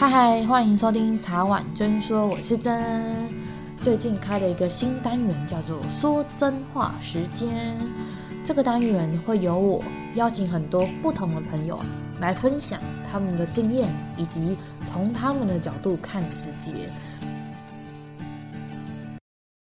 嗨嗨，欢迎收听茶碗真说，我是真。最近开了一个新单元，叫做“说真话时间”。这个单元会由我邀请很多不同的朋友来分享他们的经验，以及从他们的角度看世界。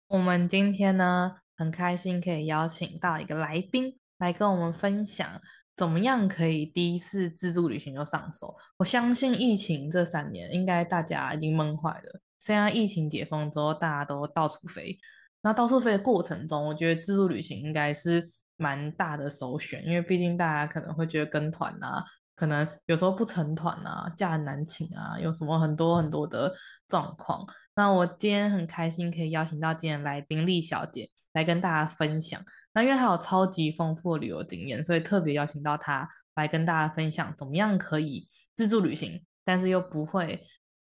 我们今天呢，很开心可以邀请到一个来宾来跟我们分享。怎么样可以第一次自助旅行就上手？我相信疫情这三年，应该大家已经闷坏了。现在疫情解封之后，大家都到处飞。那到处飞的过程中，我觉得自助旅行应该是蛮大的首选，因为毕竟大家可能会觉得跟团啊，可能有时候不成团啊，假难请啊，有什么很多很多的状况。那我今天很开心可以邀请到今天来宾丽小姐来跟大家分享。那因为她有超级丰富的旅游经验，所以特别邀请到她来跟大家分享怎么样可以自助旅行，但是又不会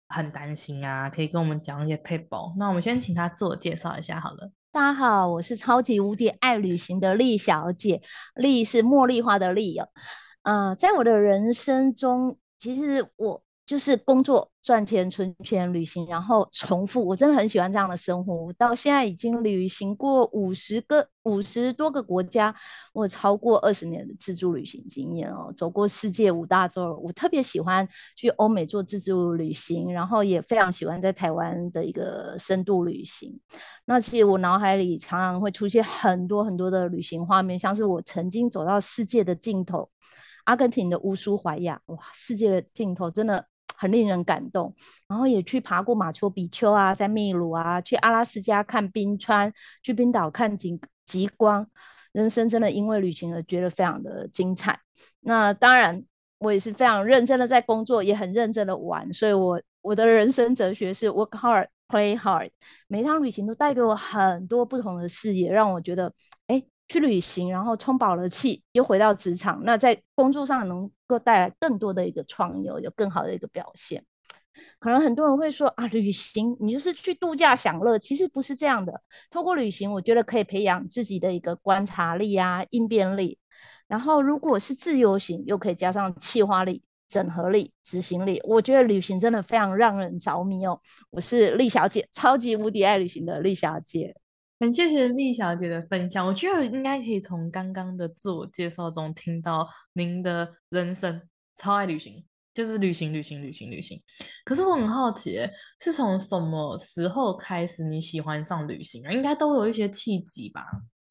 很担心啊，可以跟我们讲一些撇步。那我们先请她自我介绍一下好了。大家好，我是超级无敌爱旅行的丽小姐，丽是茉莉花的丽哦。呃，在我的人生中，其实我。就是工作赚钱存钱旅行，然后重复。我真的很喜欢这样的生活。我到现在已经旅行过五十个、五十多个国家，我超过二十年的自助旅行经验哦，走过世界五大洲。我特别喜欢去欧美做自助旅行，然后也非常喜欢在台湾的一个深度旅行。那其实我脑海里常常会出现很多很多的旅行画面，像是我曾经走到世界的尽头，阿根廷的乌苏怀亚，哇，世界的尽头真的。很令人感动，然后也去爬过马丘比丘啊，在秘鲁啊，去阿拉斯加看冰川，去冰岛看极极光，人生真的因为旅行而觉得非常的精彩。那当然，我也是非常认真的在工作，也很认真的玩，所以我我的人生哲学是 work hard, play hard。每一趟旅行都带给我很多不同的视野，让我觉得，哎。去旅行，然后充饱了气，又回到职场，那在工作上能够带来更多的一个创意，有更好的一个表现。可能很多人会说啊，旅行你就是去度假享乐，其实不是这样的。透过旅行，我觉得可以培养自己的一个观察力啊、应变力。然后如果是自由行，又可以加上企划力、整合力、执行力。我觉得旅行真的非常让人着迷哦。我是丽小姐，超级无敌爱旅行的丽小姐。很谢谢丽小姐的分享，我觉得应该可以从刚刚的自我介绍中听到您的人生超爱旅行，就是旅行、旅行、旅行、旅行。可是我很好奇，是从什么时候开始你喜欢上旅行啊？应该都有一些契机吧？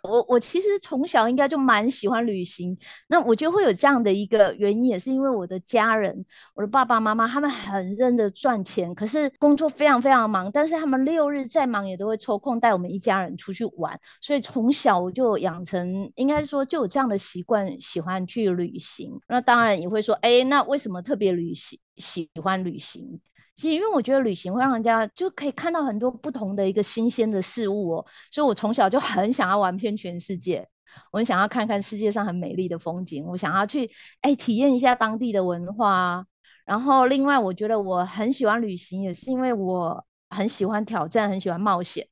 我我其实从小应该就蛮喜欢旅行，那我觉得会有这样的一个原因，也是因为我的家人，我的爸爸妈妈他们很认真赚钱，可是工作非常非常忙，但是他们六日再忙也都会抽空带我们一家人出去玩，所以从小我就养成，应该说就有这样的习惯，喜欢去旅行。那当然也会说，哎，那为什么特别旅行喜欢旅行？其实，因为我觉得旅行会让人家就可以看到很多不同的一个新鲜的事物哦，所以我从小就很想要玩遍全世界，我很想要看看世界上很美丽的风景，我想要去哎体验一下当地的文化。然后，另外我觉得我很喜欢旅行，也是因为我很喜欢挑战，很喜欢冒险。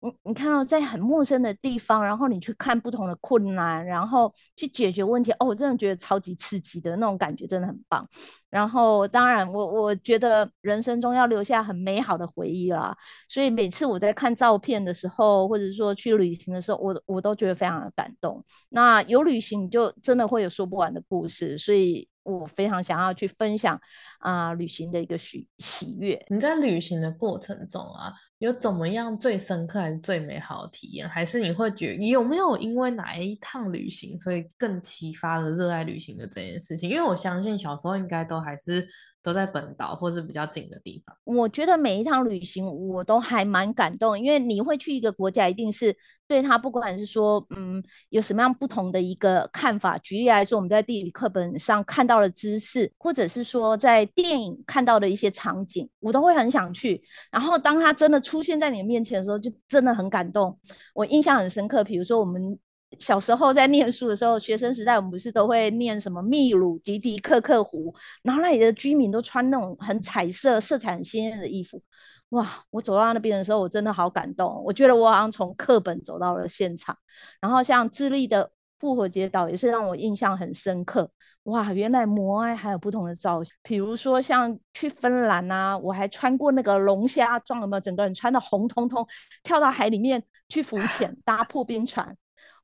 你你看到在很陌生的地方，然后你去看不同的困难，然后去解决问题，哦，我真的觉得超级刺激的那种感觉，真的很棒。然后当然我我觉得人生中要留下很美好的回忆啦，所以每次我在看照片的时候，或者说去旅行的时候，我我都觉得非常的感动。那有旅行就真的会有说不完的故事，所以我非常想要去分享啊、旅行的一个喜喜悦。你在旅行的过程中啊。有怎么样最深刻还是最美好的体验？还是你会觉你有没有因为哪一趟旅行，所以更启发了热爱旅行的这件事情？因为我相信小时候应该都还是。都在本岛或是比较近的地方。我觉得每一趟旅行我都还蛮感动，因为你会去一个国家，一定是对他不管是说，嗯，有什么样不同的一个看法。举例来说，我们在地理课本上看到的知识，或者是说在电影看到的一些场景，我都会很想去。然后当他真的出现在你面前的时候，就真的很感动。我印象很深刻，比如说我们。小时候在念书的时候，学生时代我们不是都会念什么秘鲁迪迪克克湖，然后那里的居民都穿那种很彩色、色彩很鲜艳的衣服。哇！我走到那边的时候，我真的好感动。我觉得我好像从课本走到了现场。然后像智利的复活节岛也是让我印象很深刻。哇，原来摩艾还有不同的造型，比如说像去芬兰啊，我还穿过那个龙虾装，有没有？整个人穿的红彤彤，跳到海里面去浮潜，搭破冰船。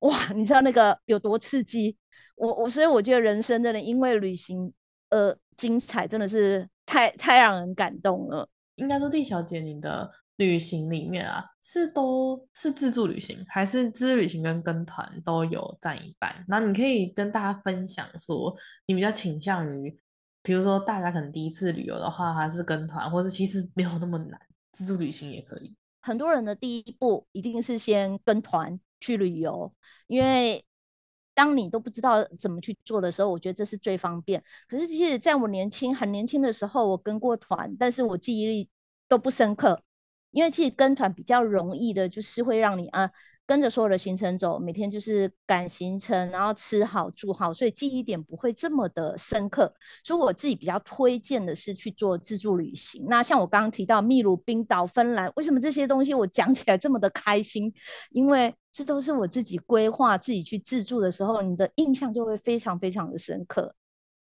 哇，你知道那个有多刺激？我我所以我觉得人生真的因为旅行而精彩，真的是太太让人感动了。应该说，丽小姐，你的旅行里面啊，是都是自助旅行，还是自助旅行跟跟团都有占一半？然后你可以跟大家分享说，你比较倾向于，比如说大家可能第一次旅游的话，还是跟团，或是其实没有那么难，自助旅行也可以。很多人的第一步一定是先跟团去旅游，因为当你都不知道怎么去做的时候，我觉得这是最方便。可是其实在我年轻很年轻的时候，我跟过团，但是我记忆力都不深刻，因为其实跟团比较容易的，就是会让你啊。跟着所有的行程走，每天就是赶行程，然后吃好住好，所以记忆点不会这么的深刻。所以我自己比较推荐的是去做自助旅行。那像我刚刚提到秘鲁、冰岛、芬兰，为什么这些东西我讲起来这么的开心？因为这都是我自己规划、自己去自助的时候，你的印象就会非常非常的深刻，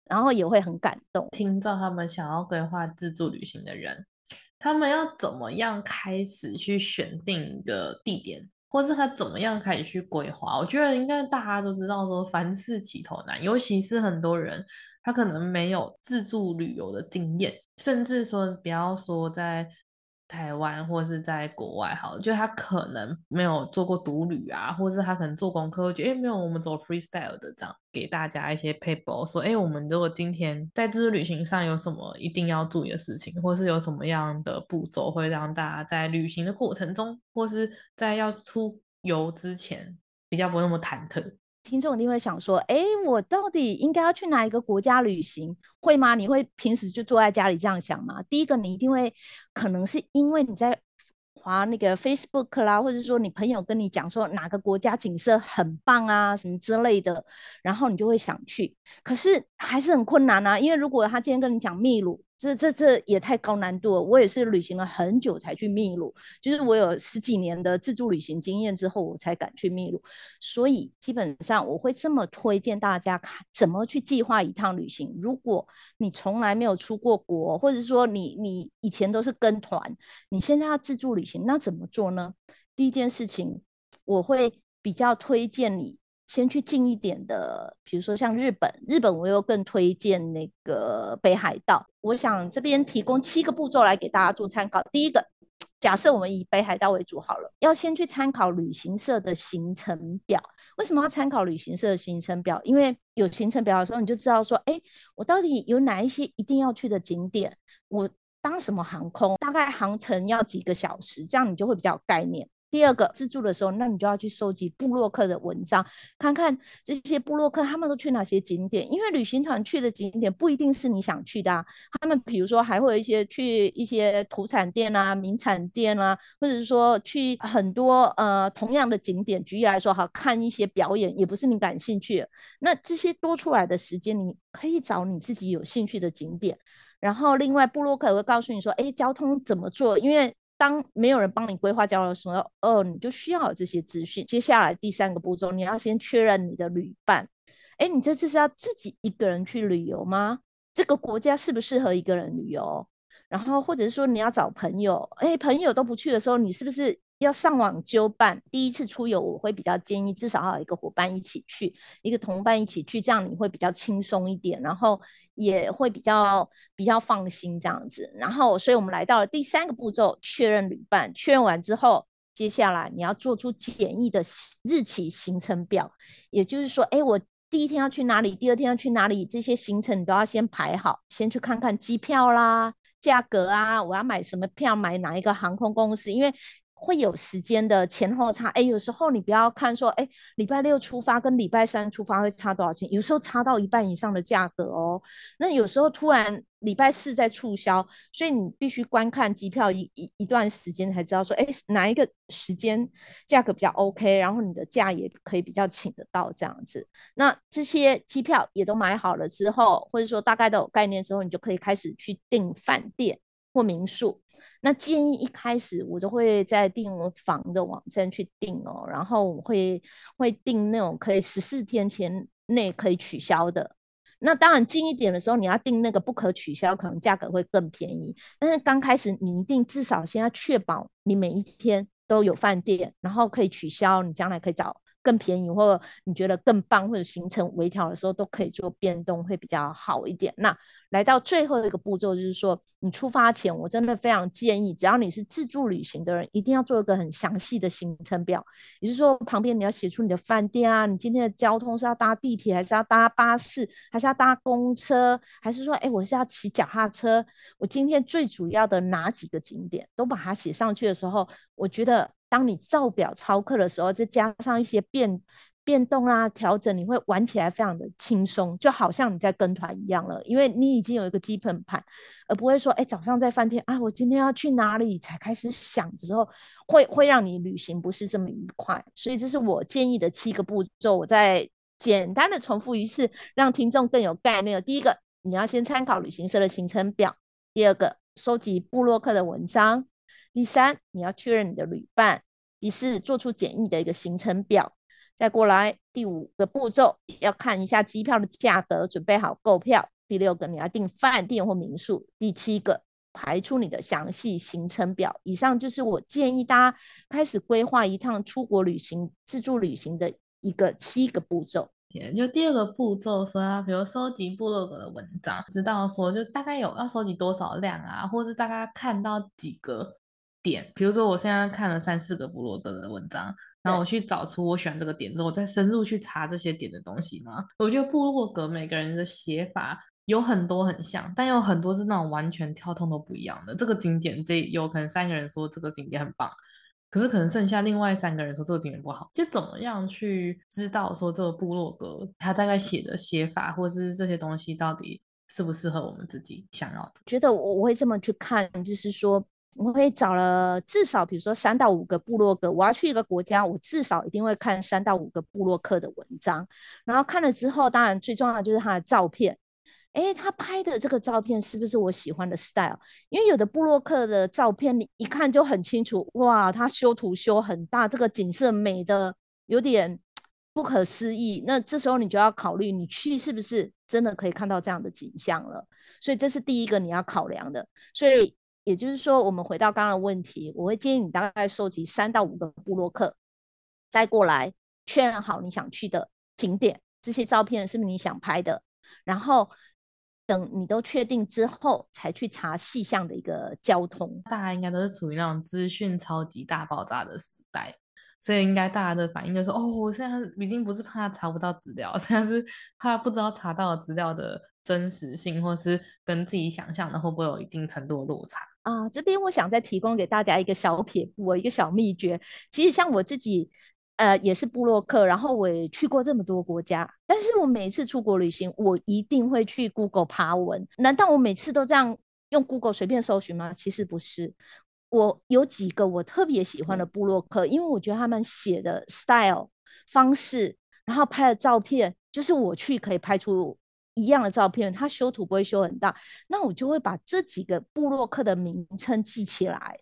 然后也会很感动。听到他们想要规划自助旅行的人，他们要怎么样开始去选定一个地点？或是他怎么样开始去规划？我觉得应该大家都知道，说凡事起头难，尤其是很多人他可能没有自助旅游的经验，甚至说不要说在。台湾或是在国外，好，就他可能没有做过独旅啊，或是他可能做功课，会觉得哎，没有，我们走 freestyle 的这样，给大家一些 paper，说哎，我们如果今天在自助旅行上有什么一定要注意的事情，或是有什么样的步骤，会让大家在旅行的过程中，或是在要出游之前，比较不那么忐忑。听众一定会想说：“哎，我到底应该要去哪一个国家旅行？会吗？你会平时就坐在家里这样想吗？第一个，你一定会可能是因为你在滑那个 Facebook 啦，或者说你朋友跟你讲说哪个国家景色很棒啊，什么之类的，然后你就会想去。可是还是很困难啊，因为如果他今天跟你讲秘鲁。”这这这也太高难度了！我也是旅行了很久才去秘鲁，就是我有十几年的自助旅行经验之后，我才敢去秘鲁。所以基本上我会这么推荐大家看怎么去计划一趟旅行。如果你从来没有出过国，或者说你你以前都是跟团，你现在要自助旅行，那怎么做呢？第一件事情，我会比较推荐你。先去近一点的，比如说像日本，日本我又更推荐那个北海道。我想这边提供七个步骤来给大家做参考。第一个，假设我们以北海道为主好了，要先去参考旅行社的行程表。为什么要参考旅行社的行程表？因为有行程表的时候，你就知道说，哎，我到底有哪一些一定要去的景点，我搭什么航空，大概航程要几个小时，这样你就会比较有概念。第二个自助的时候，那你就要去收集部落客的文章，看看这些部落客他们都去哪些景点。因为旅行团去的景点不一定是你想去的啊，他们比如说还会有一些去一些土产店啊、名产店啊，或者是说去很多呃同样的景点。举例来说，好看一些表演也不是你感兴趣的。那这些多出来的时间，你可以找你自己有兴趣的景点。然后另外部落客也会告诉你说，哎，交通怎么做？因为当没有人帮你规划交流的时候，哦，你就需要有这些资讯。接下来第三个步骤，你要先确认你的旅伴。哎，你这次是要自己一个人去旅游吗？这个国家适不适合一个人旅游？然后或者是说你要找朋友，哎，朋友都不去的时候，你是不是？要上网纠办，第一次出游我会比较建议至少要有一个伙伴一起去，一个同伴一起去，这样你会比较轻松一点，然后也会比较比较放心这样子。然后，所以我们来到了第三个步骤，确认旅伴。确认完之后，接下来你要做出简易的日期行程表，也就是说，哎，我第一天要去哪里，第二天要去哪里，这些行程你都要先排好，先去看看机票啦、价格啊，我要买什么票，买哪一个航空公司，因为。会有时间的前后差，哎，有时候你不要看说，哎，礼拜六出发跟礼拜三出发会差多少钱，有时候差到一半以上的价格哦。那有时候突然礼拜四在促销，所以你必须观看机票一一一段时间才知道说，哎，哪一个时间价格比较 OK，然后你的假也可以比较请得到这样子。那这些机票也都买好了之后，或者说大概都有概念之后，你就可以开始去订饭店。或民宿。那建议一开始我都会在订房的网站去订哦，然后我会会订那种可以十四天前内可以取消的。那当然近一点的时候，你要订那个不可取消，可能价格会更便宜。但是刚开始你一定至少先要确保你每一天都有饭店，然后可以取消，你将来可以找。更便宜，或者你觉得更棒，或者行程微调的时候，都可以做变动，会比较好一点。那来到最后一个步骤，就是说你出发前，我真的非常建议，只要你是自助旅行的人，一定要做一个很详细的行程表。也就是说，旁边你要写出你的饭店啊，你今天的交通是要搭地铁，还是要搭巴士，还是要搭公车，还是说，哎，我是要骑脚踏车？我今天最主要的哪几个景点都把它写上去的时候，我觉得。当你照表操课的时候，再加上一些变变动啊、调整，你会玩起来非常的轻松，就好像你在跟团一样了，因为你已经有一个基本盘，而不会说，哎，早上在饭店啊，我今天要去哪里才开始想的时候，会会让你旅行不是这么愉快。所以这是我建议的七个步骤，我再简单的重复一次，让听众更有概念。第一个，你要先参考旅行社的行程表；第二个，收集部落客的文章。第三，你要确认你的旅伴；第四，做出简易的一个行程表；再过来，第五个步骤要看一下机票的价格，准备好购票；第六个，你要订饭店或民宿；第七个，排出你的详细行程表。以上就是我建议大家开始规划一趟出国旅行、自助旅行的一个七个步骤。就第二个步骤说啊，比如收集部落格的文章，知道说就大概有要收集多少量啊，或是大概看到几个。点，比如说我现在看了三四个部落格的文章，然后我去找出我喜欢这个点之后，我再深入去查这些点的东西嘛。我觉得部落格每个人的写法有很多很像，但有很多是那种完全跳通都不一样的。这个景点这有可能三个人说这个景点很棒，可是可能剩下另外三个人说这个景点不好。就怎么样去知道说这个部落格他大概写的写法，或者是这些东西到底适不适合我们自己想要的？觉得我我会这么去看，就是说。我会找了至少，比如说三到五个部落格。我要去一个国家，我至少一定会看三到五个部落客的文章。然后看了之后，当然最重要的就是他的照片。诶，他拍的这个照片是不是我喜欢的 style？因为有的部落客的照片，你一看就很清楚，哇，他修图修很大，这个景色美的有点不可思议。那这时候你就要考虑，你去是不是真的可以看到这样的景象了？所以这是第一个你要考量的。所以。也就是说，我们回到刚刚的问题，我会建议你大概收集三到五个部落客，再过来确认好你想去的景点，这些照片是不是你想拍的？然后等你都确定之后，才去查细项的一个交通。大家应该都是处于那种资讯超级大爆炸的时代。所以应该大家的反应就是，哦，我现在已经不是怕查不到资料，现在是怕不知道查到资料的真实性，或是跟自己想象的会不会有一定程度的落差啊。这边我想再提供给大家一个小撇步，一个小秘诀。其实像我自己，呃，也是布洛克，然后我也去过这么多国家，但是我每次出国旅行，我一定会去 Google 爬文。难道我每次都这样用 Google 随便搜寻吗？其实不是。我有几个我特别喜欢的布洛克，因为我觉得他们写的 style 方式，然后拍的照片，就是我去可以拍出一样的照片，它修图不会修很大，那我就会把这几个部落客的名称记起来。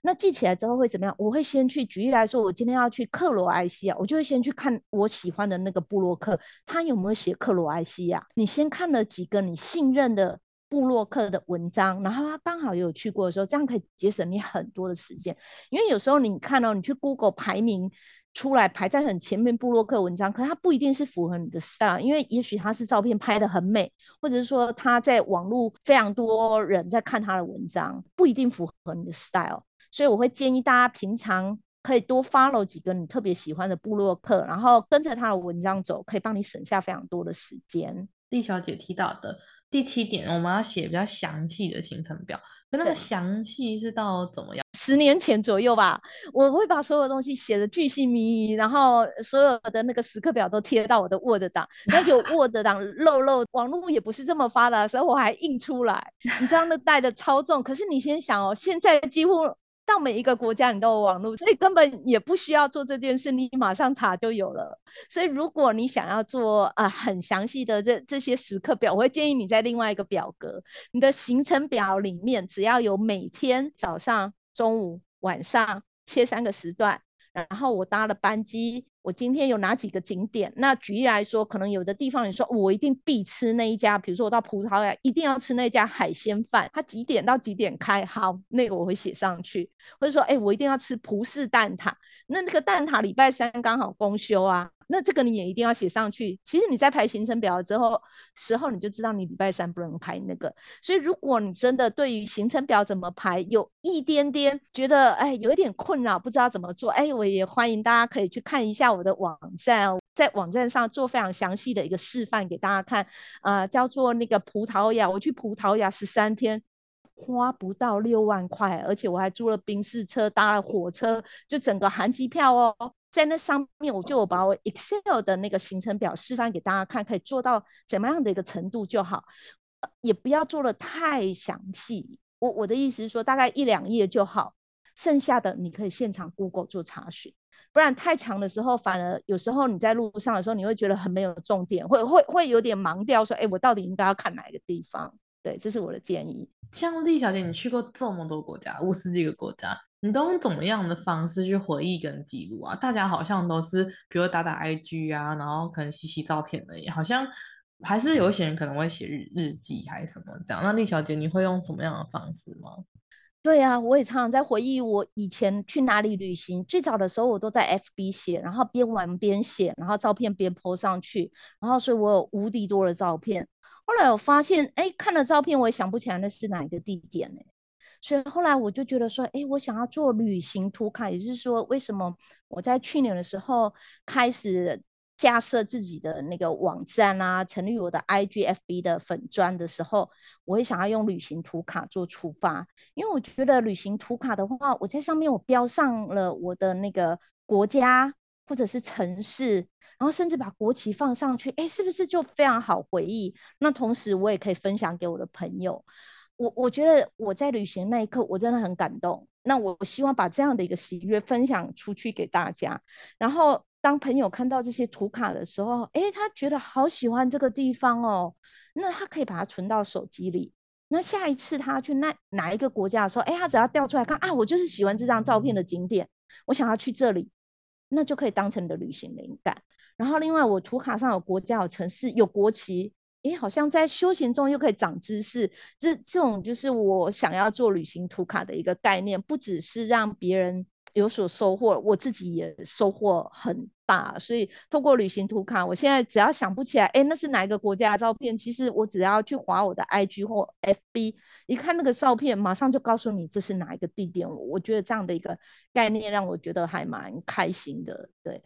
那记起来之后会怎么样？我会先去举例来说，我今天要去克罗埃西亚，我就会先去看我喜欢的那个布洛克，他有没有写克罗埃西亚。你先看了几个你信任的。部落客的文章，然后他刚好也有去过的时候，这样可以节省你很多的时间。因为有时候你看到、哦、你去 Google 排名出来排在很前面，部落客文章，可它不一定是符合你的 style，因为也许他是照片拍得很美，或者是说他在网络非常多人在看他的文章，不一定符合你的 style。所以我会建议大家平常可以多 follow 几个你特别喜欢的部落客，然后跟着他的文章走，可以帮你省下非常多的时间。丽小姐提到的。第七点，我们要写比较详细的行程表，可那个详细是到怎么样？十年前左右吧，我会把所有东西写的巨细靡遗，然后所有的那个时刻表都贴到我的 Word 档，那就 Word 档漏漏，网络也不是这么发达，所以我还印出来，你知道那带的超重。可是你先想哦，现在几乎到每一个国家你都有网络，所以根本也不需要做这件事，你马上查就有了。所以如果你想要做啊、很详细的这这些时刻表，我会建议你在另外一个表格，你的行程表里面只要有每天早上、中午、晚上切三个时段，然后我搭了班机。我今天有哪几个景点？那举例来说，可能有的地方你说我一定必吃那一家，比如说我到葡萄牙一定要吃那家海鲜饭，它几点到几点开？好，那个我会写上去。或者说，哎，我一定要吃葡式蛋挞，那那个蛋挞礼拜三刚好公休啊。那这个你也一定要写上去。其实你在排行程表之后时候，你就知道你礼拜三不能排那个。所以如果你真的对于行程表怎么排有一点点觉得哎有一点困扰，不知道怎么做，哎，我也欢迎大家可以去看一下我的网站，在网站上做非常详细的一个示范给大家看。啊、叫做那个葡萄牙，我去葡萄牙十三天，花不到六万块，而且我还租了宾士车，搭了火车，就整个含机票哦。在那上面，我就把我 Excel 的那个行程表示范给大家看，可以做到怎么样的一个程度就好，也不要做的太详细。我我的意思是说，大概一两页就好，剩下的你可以现场 Google 做查询，不然太长的时候，反而有时候你在路上的时候，你会觉得很没有重点，会会会有点盲掉，说，哎，我到底应该要看哪一个地方？对，这是我的建议。像丽小姐，你去过这么多国家，五十几个国家。你都用怎么样的方式去回忆跟记录啊？大家好像都是，比如打打 IG 啊，然后可能洗洗照片而已，好像还是有一些人可能会写日日记还是什么这样。那丽小姐，你会用什么样的方式吗？对啊，我也常常在回忆我以前去哪里旅行。最早的时候，我都在 FB 写，然后边玩边写，然后照片边 po 上去，然后所以我有无敌多的照片。后来我发现，哎，看了照片，我也想不起来那是哪一个地点呢？所以后来我就觉得说，哎，我想要做旅行图卡，也就是说，为什么我在去年的时候开始架设自己的那个网站啊，成立我的 IGFB 的粉专的时候，我也想要用旅行图卡做出发，因为我觉得旅行图卡的话，我在上面我标上了我的那个国家或者是城市，然后甚至把国旗放上去，哎，是不是就非常好回忆？那同时我也可以分享给我的朋友。我我觉得我在旅行那一刻，我真的很感动。那我希望把这样的一个喜悦分享出去给大家。然后当朋友看到这些图卡的时候，诶，他觉得好喜欢这个地方哦，那他可以把它存到手机里。那下一次他去那哪一个国家的时候，诶，他只要调出来看啊，我就是喜欢这张照片的景点，我想要去这里，那就可以当成你的旅行灵感。然后另外，我图卡上有国家、有城市、有国旗。诶，好像在休闲中又可以长知识，这这种就是我想要做旅行图卡的一个概念，不只是让别人有所收获，我自己也收获很大。所以透过旅行图卡，我现在只要想不起来，诶，那是哪一个国家的照片？其实我只要去划我的 IG 或 FB，一看那个照片，马上就告诉你这是哪一个地点。我觉得这样的一个概念让我觉得还蛮开心的，对。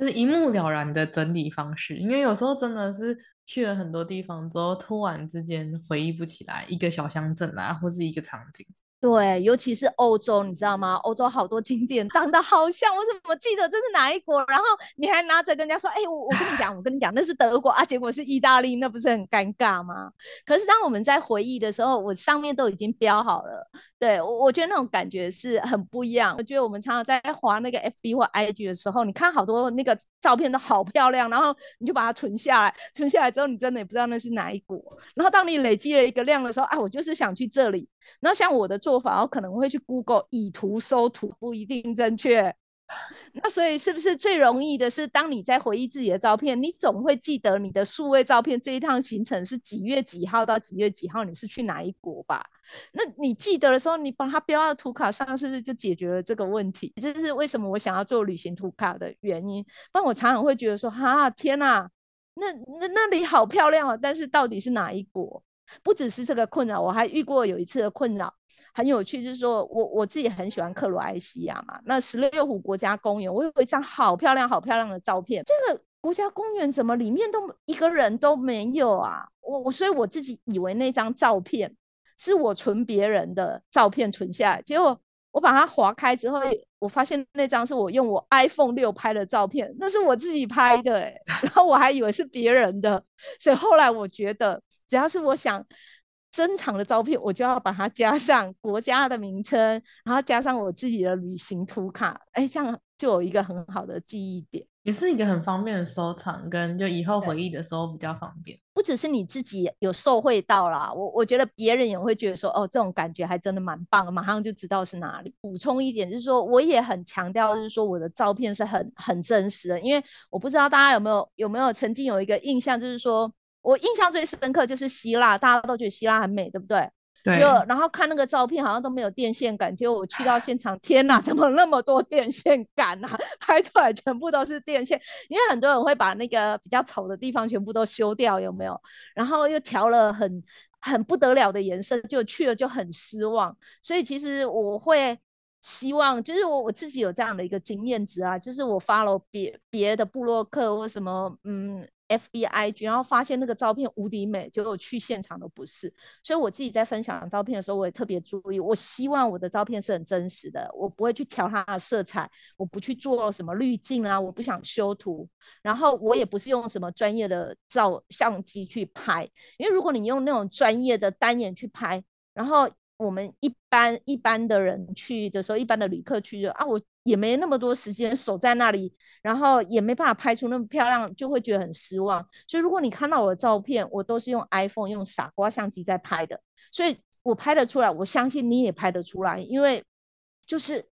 就是一目了然的整理方式，因为有时候真的是去了很多地方之后，突然之间回忆不起来一个小乡镇啊，或是一个场景。对，尤其是欧洲，你知道吗？欧洲好多景点长得好像，我怎么记得这是哪一国？然后你还拿着跟人家说：“哎、我我跟你讲，我跟你讲，那是德国啊。”结果是意大利，那不是很尴尬吗？可是当我们在回忆的时候，我上面都已经标好了。对，我我觉得那种感觉是很不一样。我觉得我们常常在滑那个 FB 或 IG 的时候，你看好多那个照片都好漂亮，然后你就把它存下来，存下来之后，你真的也不知道那是哪一国。然后当你累积了一个量的时候，啊，我就是想去这里。然后像我的做法，我可能会去 Google 以图搜图，不一定正确。那所以是不是最容易的是，当你在回忆自己的照片，你总会记得你的数位照片这一趟行程是几月几号到几月几号，你是去哪一国吧？那你记得的时候，你把它标到图卡上，是不是就解决了这个问题？这是为什么我想要做旅行图卡的原因。不然我常常会觉得说，哈、天哪，那那那里好漂亮啊，但是到底是哪一国？不只是这个困扰，我还遇过有一次的困扰，很有趣，就是说我我自己很喜欢克罗埃西亚嘛，那十六湖国家公园，我有一张好漂亮、好漂亮的照片，这个国家公园怎么里面都一个人都没有啊？我我所以我自己以为那张照片是我存别人的照片存下来，结果我把它划开之后，我发现那张是我用我 iPhone 六拍的照片，那是我自己拍的欸，然后我还以为是别人的，所以后来我觉得。只要是我想珍藏的照片，我就要把它加上国家的名称，然后加上我自己的旅行图卡，哎，这样就有一个很好的记忆点，也是一个很方便的收藏，跟就以后回忆的时候比较方便。不只是你自己有受惠到啦，我我觉得别人也会觉得说，哦，这种感觉还真的蛮棒，马上就知道是哪里。补充一点就是说，我也很强调，就是说我的照片是很很真实的，因为我不知道大家有没有有没有曾经有一个印象，就是说。我印象最深刻就是希腊，大家都觉得希腊很美，对不对？对。就然后看那个照片，好像都没有电线杆。结果我去到现场，天哪，怎么那么多电线杆啊？拍出来全部都是电线，因为很多人会把那个比较丑的地方全部都修掉，有没有？然后又调了很很不得了的颜色，就去了就很失望。所以其实我会希望，就是我我自己有这样的一个经验值啊，就是我 follow 别别的部落客或什么，嗯。FBI，然后发现那个照片无敌美，结果去现场都不是。所以我自己在分享照片的时候，我也特别注意。我希望我的照片是很真实的，我不会去调它的色彩，我不去做什么滤镜啊，我不想修图。然后我也不是用什么专业的照相机去拍，因为如果你用那种专业的单眼去拍，然后我们一般一般的人去的时候，一般的旅客去就啊我。也没那么多时间守在那里，然后也没办法拍出那么漂亮，就会觉得很失望。所以如果你看到我的照片，我都是用 iPhone 用傻瓜相机在拍的，所以我拍得出来，我相信你也拍得出来，因为就是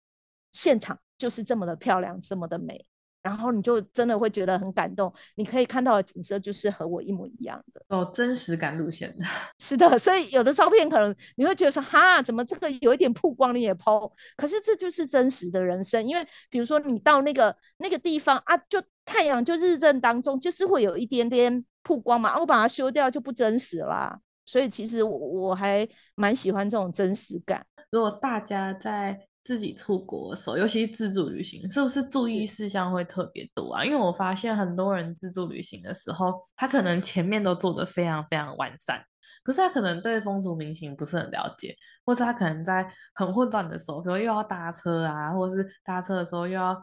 现场就是这么的漂亮，这么的美。然后你就真的会觉得很感动，你可以看到的景色就是和我一模一样的哦，真实感路线的，是的。所以有的照片可能你会觉得说，哈，怎么这个有一点曝光你也 po？可是这就是真实的人生，因为比如说你到那个那个地方啊，就太阳就日正当中，就是会有一点点曝光嘛，啊，我把它修掉就不真实啦。所以其实我我还蛮喜欢这种真实感。如果大家在自己出国的时候，尤其是自助旅行，是不是注意事项会特别多啊？因为我发现很多人自助旅行的时候，他可能前面都做得非常非常完善，可是他可能对风俗民情不是很了解，或是他可能在很混乱的时候，比如又要搭车啊，或是搭车的时候又要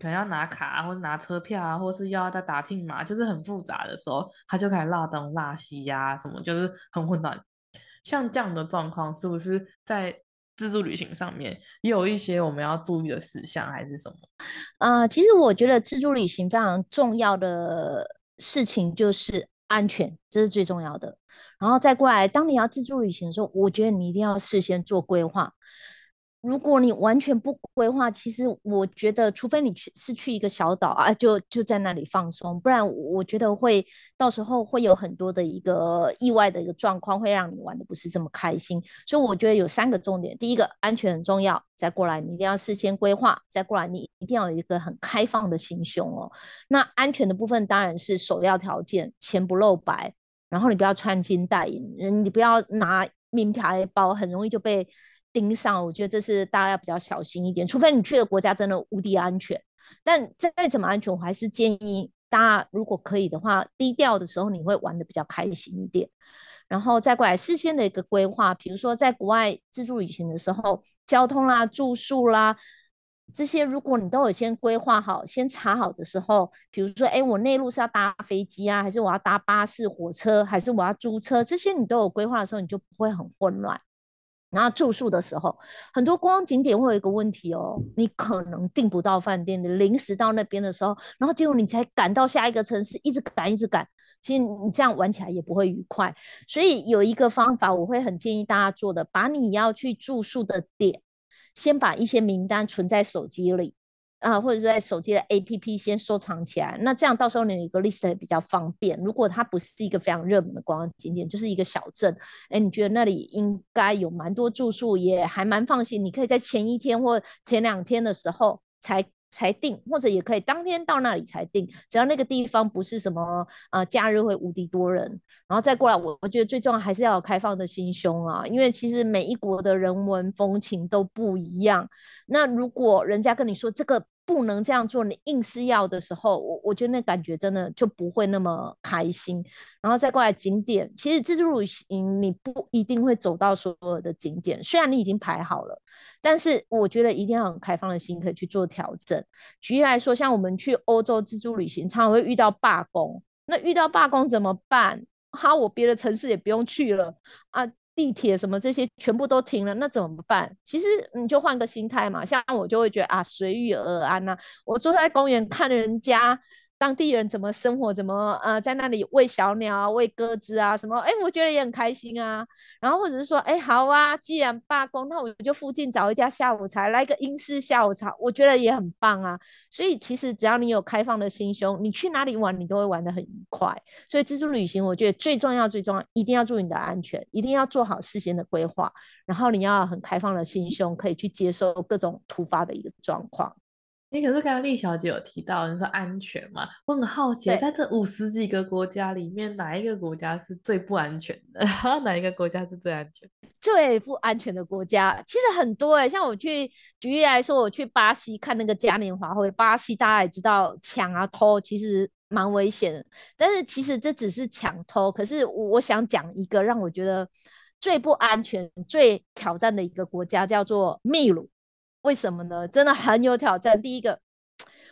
可能要拿卡啊，或者拿车票啊，或是又要再打拼码，就是很复杂的时候，他就开始落东落西呀，什么就是很混乱。像这样的状况，是不是在自助旅行上面也有一些我们要注意的事项，还是什么？啊、其实我觉得自助旅行非常重要的事情就是安全，这是最重要的。然后再过来，当你要自助旅行的时候，我觉得你一定要事先做规划。如果你完全不规划，其实我觉得，除非你去是去一个小岛啊，就就在那里放松，不然我觉得会到时候会有很多的一个意外的一个状况，会让你玩得不是这么开心。所以我觉得有三个重点：第一个，安全很重要；再过来，你一定要事先规划；再过来，你一定要有一个很开放的心胸哦。那安全的部分当然是首要条件，钱不露白，然后你不要穿金戴银，你不要拿名牌包，很容易就被。盯上，我觉得这是大家要比较小心一点，除非你去的国家真的无敌安全。但再怎么安全，我还是建议大家如果可以的话，低调的时候你会玩得比较开心一点。然后再过来事先的一个规划，比如说在国外自助旅行的时候，交通啦、住宿啦这些，如果你都有先规划好、先查好的时候，比如说，哎，我内陆是要搭飞机啊，还是我要搭巴士、火车，还是我要租车，这些你都有规划的时候，你就不会很混乱。然后住宿的时候，很多观光景点会有一个问题哦，你可能订不到饭店，你临时到那边的时候，然后结果你才赶到下一个城市，一直赶一直赶，其实你这样玩起来也不会愉快。所以有一个方法，我会很建议大家做的，把你要去住宿的点，先把一些名单存在手机里。啊，或者是在手机的 APP 先收藏起来，那这样到时候你有一个 list 比较方便。如果它不是一个非常热门的观光景点，就是一个小镇，哎，你觉得那里应该有蛮多住宿，也还蛮放心，你可以在前一天或前两天的时候才才订，或者也可以当天到那里才订，只要那个地方不是什么呃假日会无敌多人，然后再过来，我我觉得最重要还是要有开放的心胸啊，因为其实每一国的人文风情都不一样。那如果人家跟你说这个。不能这样做，你硬是要的时候，我我觉得那感觉真的就不会那么开心。然后再过来景点，其实自助旅行你不一定会走到所有的景点，虽然你已经排好了，但是我觉得一定要很开放的心可以去做调整。举例来说，像我们去欧洲自助旅行，常常会遇到罢工，那遇到罢工怎么办？哈，我别的城市也不用去了啊，地铁什么这些全部都停了，那怎么办？其实你就换个心态嘛，像我就会觉得啊，随遇而安呐、我坐在公园看人家。当地人怎么生活？怎么呃，在那里喂小鸟啊，喂鸽子啊，什么？哎，我觉得也很开心啊。然后或者是说，哎，好啊，既然罢工，那我就附近找一家下午茶，来个英式下午茶，我觉得也很棒啊。所以其实只要你有开放的心胸，你去哪里玩，你都会玩得很愉快。所以自助旅行，我觉得最重要、最重要，一定要注意你的安全，一定要做好事先的规划，然后你要很开放的心胸，可以去接受各种突发的一个状况。你可是刚刚丽小姐有提到，你说安全嘛？我很好奇，在这五十几个国家里面，哪一个国家是最不安全的？哪一个国家是最安全？最不安全的国家其实很多哎、欸，像我去举例来说，我去巴西看那个嘉年华会，巴西大家也知道抢啊偷，其实蛮危险的。但是其实这只是抢偷，可是我想讲一个让我觉得最不安全、最挑战的一个国家，叫做秘鲁。为什么呢？真的很有挑战。第一个，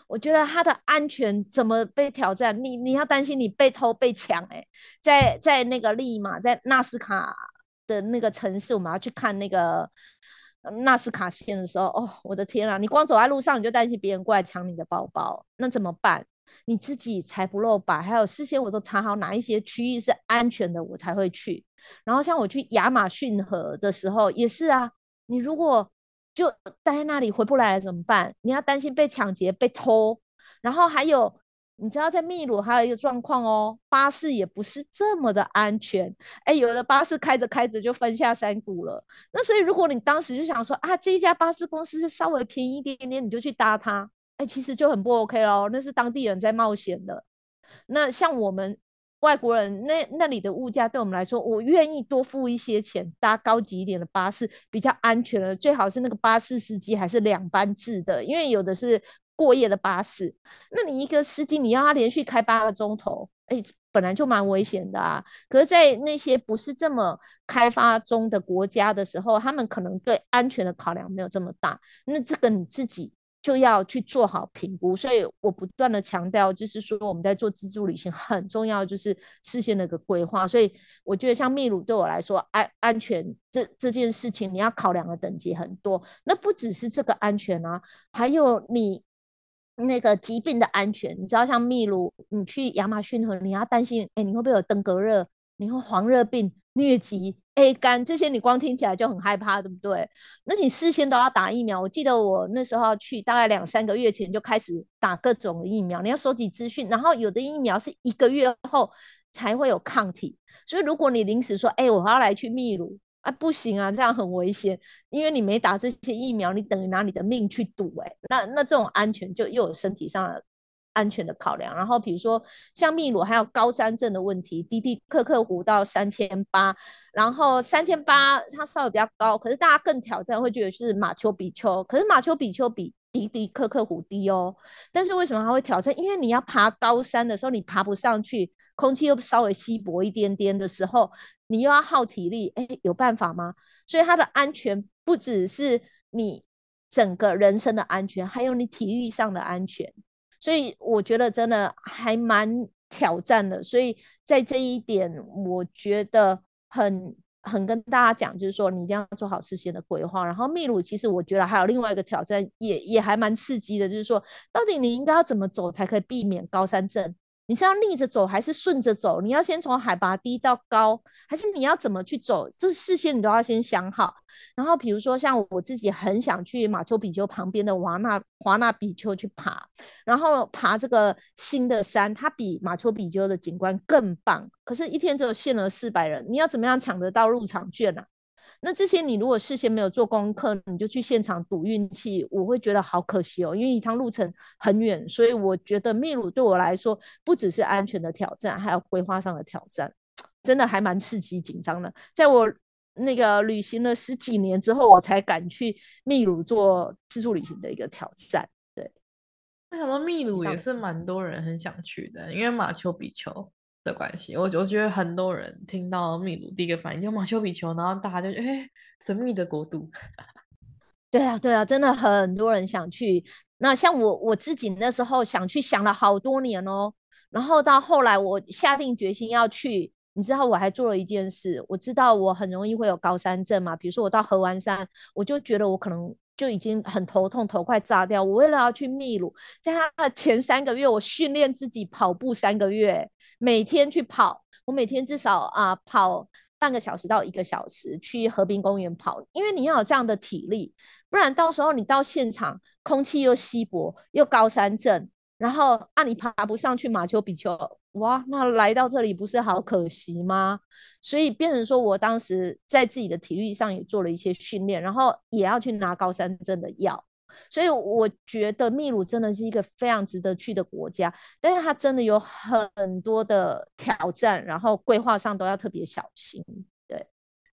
我觉得它的安全怎么被挑战？你你要担心你被偷被抢哎，在在那个利马，在纳斯卡的那个城市，我们要去看那个纳斯卡线的时候，哦，我的天啊！你光走在路上你就担心别人过来抢你的包包，那怎么办？你自己才不露白，还有事先我都查好哪一些区域是安全的，我才会去。然后像我去亚马逊河的时候也是啊，你如果就待在那里回不来了怎么办？你要担心被抢劫、被偷，然后还有你知道在秘鲁还有一个状况哦，巴士也不是这么的安全。哎，有的巴士开着开着就翻下山谷了。那所以如果你当时就想说啊，这一家巴士公司是稍微便宜一点点，你就去搭它，哎，其实就很不 OK 咯。那是当地人在冒险的。那像我们。外国人那那里的物价对我们来说，我愿意多付一些钱搭高级一点的巴士，比较安全的。最好是那个巴士司机还是两班制的，因为有的是过夜的巴士。那你一个司机，你要他连续开八个钟头，哎，本来就蛮危险的啊。可是，在那些不是这么开发中的国家的时候，他们可能对安全的考量没有这么大。那这个你自己。就要去做好评估，所以我不断的强调，就是说我们在做自助旅行很重要，就是事先的一个规划。所以我觉得像秘鲁对我来说，安安全这这件事情，你要考量的等级很多。那不只是这个安全啊，还有你那个疾病的安全。你知道，像秘鲁，你去亚马逊河，你要担心，哎，你会不会有登革热？你会黄热病？疟疾、A 肝这些，你光听起来就很害怕，对不对？那你事先都要打疫苗。我记得我那时候去，大概两三个月前就开始打各种疫苗。你要收集资讯，然后有的疫苗是一个月后才会有抗体。所以如果你临时说，哎，我要来去秘鲁，啊，不行啊，这样很危险，因为你没打这些疫苗，你等于拿你的命去赌，哎，那那这种安全就又有身体上的。安全的考量，然后比如说像秘鲁还有高山症的问题，迪迪克克湖到三千八，然后三千八它稍微比较高，可是大家更挑战会觉得是马丘比丘，可是马丘比丘比迪迪克克湖低哦，但是为什么它会挑战？因为你要爬高山的时候，你爬不上去，空气又稍微稀薄一点点的时候，你又要耗体力，哎，有办法吗？所以它的安全不只是你整个人生的安全，还有你体力上的安全。所以我觉得真的还蛮挑战的，所以在这一点，我觉得很很跟大家讲，就是说你一定要做好事先的规划。然后秘鲁其实我觉得还有另外一个挑战也，也也还蛮刺激的，就是说到底你应该要怎么走才可以避免高山症？你是要逆着走还是顺着走？你要先从海拔低到高，还是你要怎么去走？这事先你都要先想好。然后比如说像我自己很想去马丘比丘旁边的瓦纳华纳比丘去爬，然后爬这个新的山，它比马丘比丘的景观更棒。可是，一天只有限额四百人，你要怎么样抢得到入场券呢、啊？那这些你如果事先没有做功课，你就去现场赌运气，我会觉得好可惜哦，因为一趟路程很远，所以我觉得秘鲁对我来说不只是安全的挑战，还有规划上的挑战，真的还蛮刺激紧张的。在我那个旅行了十几年之后，我才敢去秘鲁做自助旅行的一个挑战。对，我想到秘鲁也是蛮多人很想去的，因为马丘比丘。的关系，我我觉得很多人听到秘鲁第一个反应就马丘比丘，然后大家就觉得哎，神秘的国度。对啊，对啊，真的很多人想去。那像我我自己那时候想去，想了好多年哦。然后到后来我下定决心要去，你知道我还做了一件事，我知道我很容易会有高山症嘛，比如说我到合欢山，我就觉得我可能就已经很头痛，头快炸掉。我为了要去秘鲁，在他的前三个月，我训练自己跑步三个月，每天去跑，我每天至少啊跑半个小时到一个小时去河滨公园跑，因为你要有这样的体力，不然到时候你到现场空气又稀薄，又高山症。然后啊，你爬不上去马丘比丘，哇，那来到这里不是好可惜吗？所以变成说我当时在自己的体力上也做了一些训练，然后也要去拿高山症的药。所以我觉得秘鲁真的是一个非常值得去的国家，但是它真的有很多的挑战，然后规划上都要特别小心。对，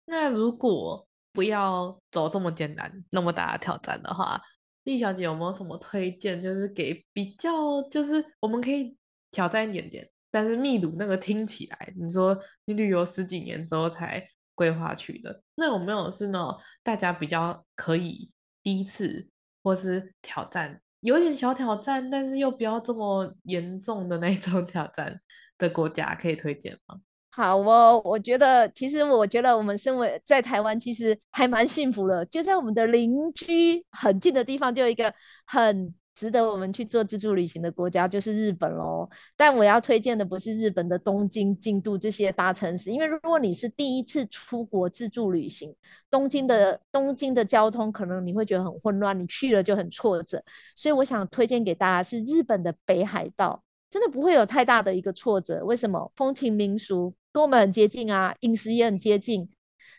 那如果不要走这么艰难、那么大的挑战的话，丽小姐有没有什么推荐？就是给比较，就是我们可以挑战一点点，但是秘鲁那个听起来，你说你旅游十几年之后才规划去的，那有没有是那种大家比较可以第一次或是挑战，有点小挑战，但是又不要这么严重的那种挑战的国家可以推荐吗？好，我我觉得，其实我觉得我们身为在台湾，其实还蛮幸福的。就在我们的邻居很近的地方，就有一个很值得我们去做自助旅行的国家，就是日本喽。但我要推荐的不是日本的东京、京都这些大城市，因为如果你是第一次出国自助旅行，东京的东京的交通可能你会觉得很混乱，你去了就很挫折。所以我想推荐给大家是日本的北海道，真的不会有太大的一个挫折。为什么？风情民俗。跟我们很接近啊，饮食也很接近，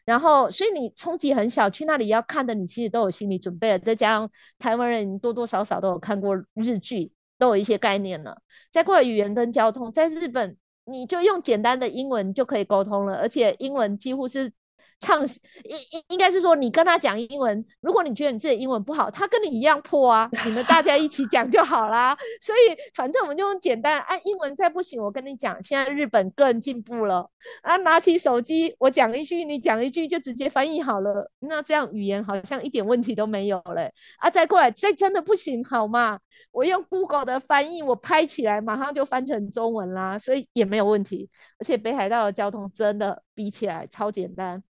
然后所以你冲击很小，去那里要看的你其实都有心理准备了，再加上台湾人多多少少都有看过日剧，都有一些概念了。再过来语言跟交通，在日本你就用简单的英文就可以沟通了，而且英文几乎是。唱应应应该是说，你跟他讲英文，如果你觉得你自己英文不好，他跟你一样破啊，你们大家一起讲就好啦。所以反正我们就用简单，啊、英文再不行，我跟你讲，现在日本更进步了啊，拿起手机，我讲一句，你讲一句，就直接翻译好了。那这样语言好像一点问题都没有嘞啊。再过来，再真的不行好吗？我用 Google 的翻译，我拍起来马上就翻成中文啦，所以也没有问题。而且北海道的交通真的比起来超简单。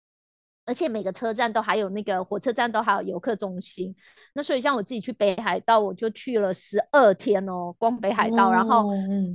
而且每个车站都还有那个火车站都还有游客中心，那所以像我自己去北海道，我就去了十二天哦，光北海道，哦、然后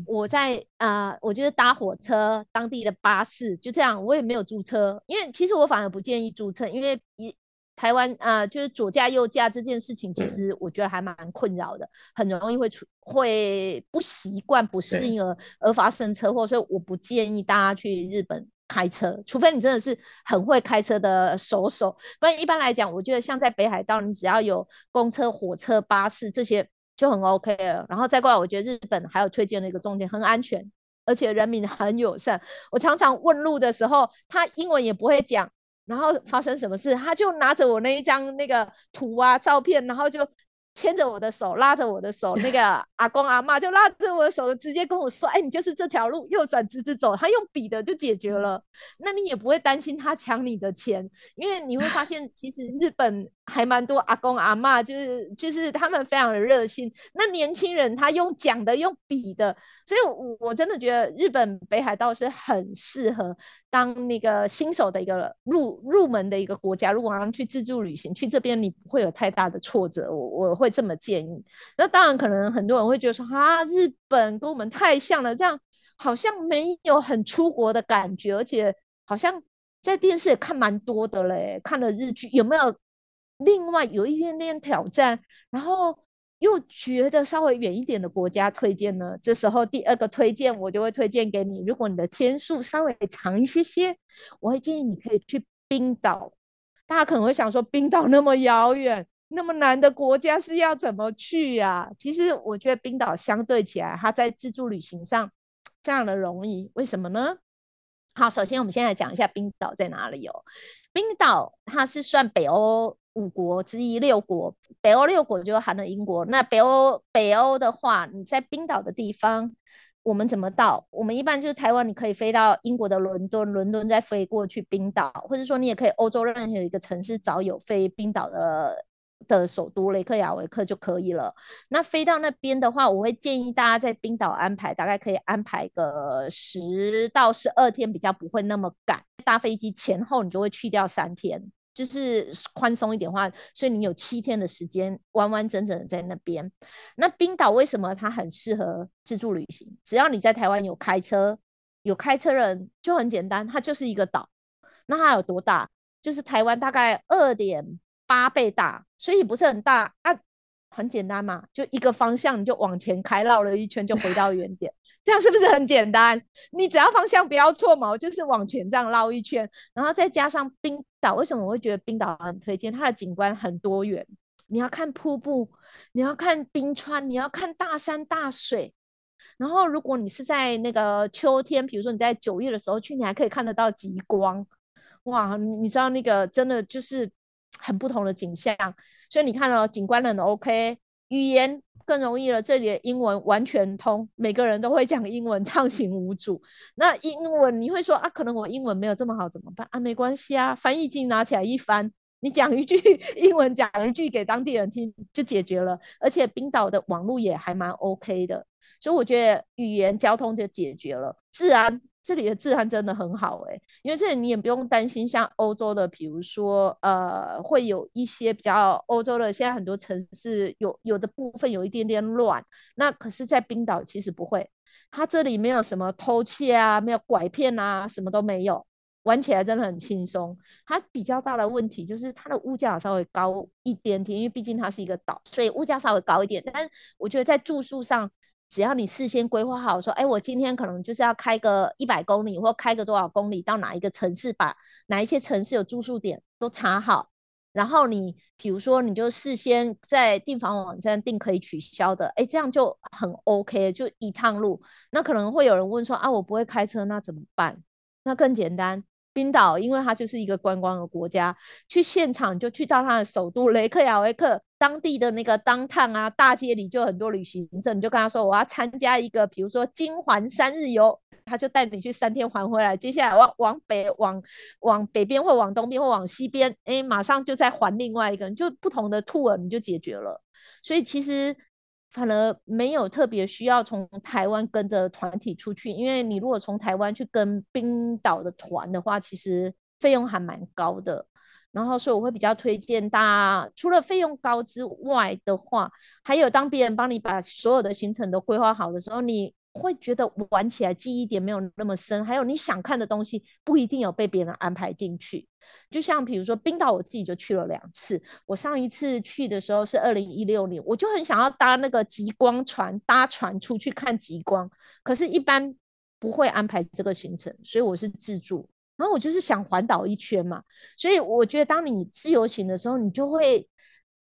我在啊、呃，我就是搭火车，当地的巴士，就这样，我也没有租车，因为其实我反而不建议租车，因为一台湾啊、呃，就是左驾右驾这件事情，其实我觉得还蛮困扰的，很容易会出会不习惯不适应而而发生车祸，所以我不建议大家去日本。开车，除非你真的是很会开车的手手，不然一般来讲，我觉得像在北海道，你只要有公车、火车、巴士这些就很 OK 了。然后再过来，我觉得日本还有推荐的一个重点，很安全，而且人民很友善。我常常问路的时候，他英文也不会讲，然后发生什么事，他就拿着我那一张那个图啊、照片，然后就。牵着我的手，拉着我的手，那个 阿公阿妈就拉着我的手，直接跟我说：“哎、欸，你就是这条路，右转直直走。”他用笔的就解决了，那你也不会担心他抢你的钱，因为你会发现，其实日本。还蛮多阿公阿嬷，就是就是他们非常的热心。那年轻人他用讲的，用笔的，所以我我真的觉得日本北海道是很适合当那个新手的一个入入门的一个国家。如果要去自助旅行，去这边你不会有太大的挫折，我我会这么建议。那当然，可能很多人会觉得说啊，日本跟我们太像了，这样好像没有很出国的感觉，而且好像在电视也看蛮多的嘞，看了日剧有没有？另外有一点点挑战，然后又觉得稍微远一点的国家推荐呢。这时候第二个推荐我就会推荐给你，如果你的天数稍微长一些些，我会建议你可以去冰岛。大家可能会想说，冰岛那么遥远、那么难的国家是要怎么去呀？其实我觉得冰岛相对起来，它在自助旅行上非常的容易。为什么呢？好，首先我们先来讲一下冰岛在哪里哦。冰岛它是算北欧。五国之一，六国，北欧六国就含了英国。那北欧，北欧的话，你在冰岛的地方，我们怎么到？我们一般就是台湾，你可以飞到英国的伦敦，伦敦再飞过去冰岛，或者说你也可以欧洲任何一个城市找有飞冰岛的的首都雷克雅维克就可以了。那飞到那边的话，我会建议大家在冰岛安排，大概可以安排个十到十二天，比较不会那么赶。搭飞机前后你就会去掉三天，就是宽松一点的话，所以你有七天的时间完完整整的在那边。那冰岛为什么它很适合自助旅行？只要你在台湾有开车，有开车人就很简单，它就是一个岛。那它有多大？就是台湾大概二点八倍大，所以不是很大啊，很简单嘛，就一个方向你就往前开绕了一圈就回到原点，这样是不是很简单？你只要方向不要错嘛，我就是往前这样绕一圈，然后再加上冰岛，为什么我会觉得冰岛很推荐？它的景观很多元，你要看瀑布，你要看冰川，你要看大山大水，然后如果你是在那个秋天，比如说你在九月的时候去，你还可以看得到极光。哇，你知道那个真的就是很不同的景象，所以你看到景观很 OK，语言更容易了。这里的英文完全通，每个人都会讲英文，畅行无阻。那英文你会说啊，可能我英文没有这么好，怎么办啊？没关系啊，翻译机拿起来一翻，你讲一句 英文，讲一句给当地人听就解决了。而且冰岛的网络也还蛮 OK 的，所以我觉得语言交通就解决了，治安。这里的治安真的很好诶、因为这里你也不用担心像欧洲的，比如说呃，会有一些比较欧洲的，现在很多城市有有的部分有一点点乱，那可是，在冰岛其实不会，它这里没有什么偷窃啊，没有拐骗啊，什么都没有，玩起来真的很轻松。它比较大的问题就是它的物价稍微高一点点，因为毕竟它是一个岛，所以物价稍微高一点。但我觉得在住宿上。只要你事先规划好，说，哎，我今天可能就是要开个一百公里，或开个多少公里到哪一个城市，把哪一些城市有住宿点都查好，然后你比如说你就事先在订房网站订可以取消的，哎，这样就很 OK，就一趟路。那可能会有人问说，啊，我不会开车，那怎么办？那更简单。冰岛，因为它就是一个观光的国家，去现场就去到它的首都雷克雅维克，当地的那个当探啊，大街里就很多旅行社，你就跟他说我要参加一个，比如说金环三日游，他就带你去三天环回来。接下来往往北往往北边或往东边或往西边，哎，马上就再环另外一个，就不同的 tour 你就解决了。所以其实。反而没有特别需要从台湾跟着团体出去，因为你如果从台湾去跟冰岛的团的话，其实费用还蛮高的。然后，所以我会比较推荐大家，除了费用高之外的话，还有当别人帮你把所有的行程都规划好的时候，你。会觉得玩起来记忆点没有那么深，还有你想看的东西不一定有被别人安排进去。就像比如说冰岛，我自己就去了两次。我上一次去的时候是二零一六年，我就很想要搭那个极光船，搭船出去看极光。可是，一般不会安排这个行程，所以我是自助。然后我就是想环岛一圈嘛，所以我觉得当你自由行的时候，你就会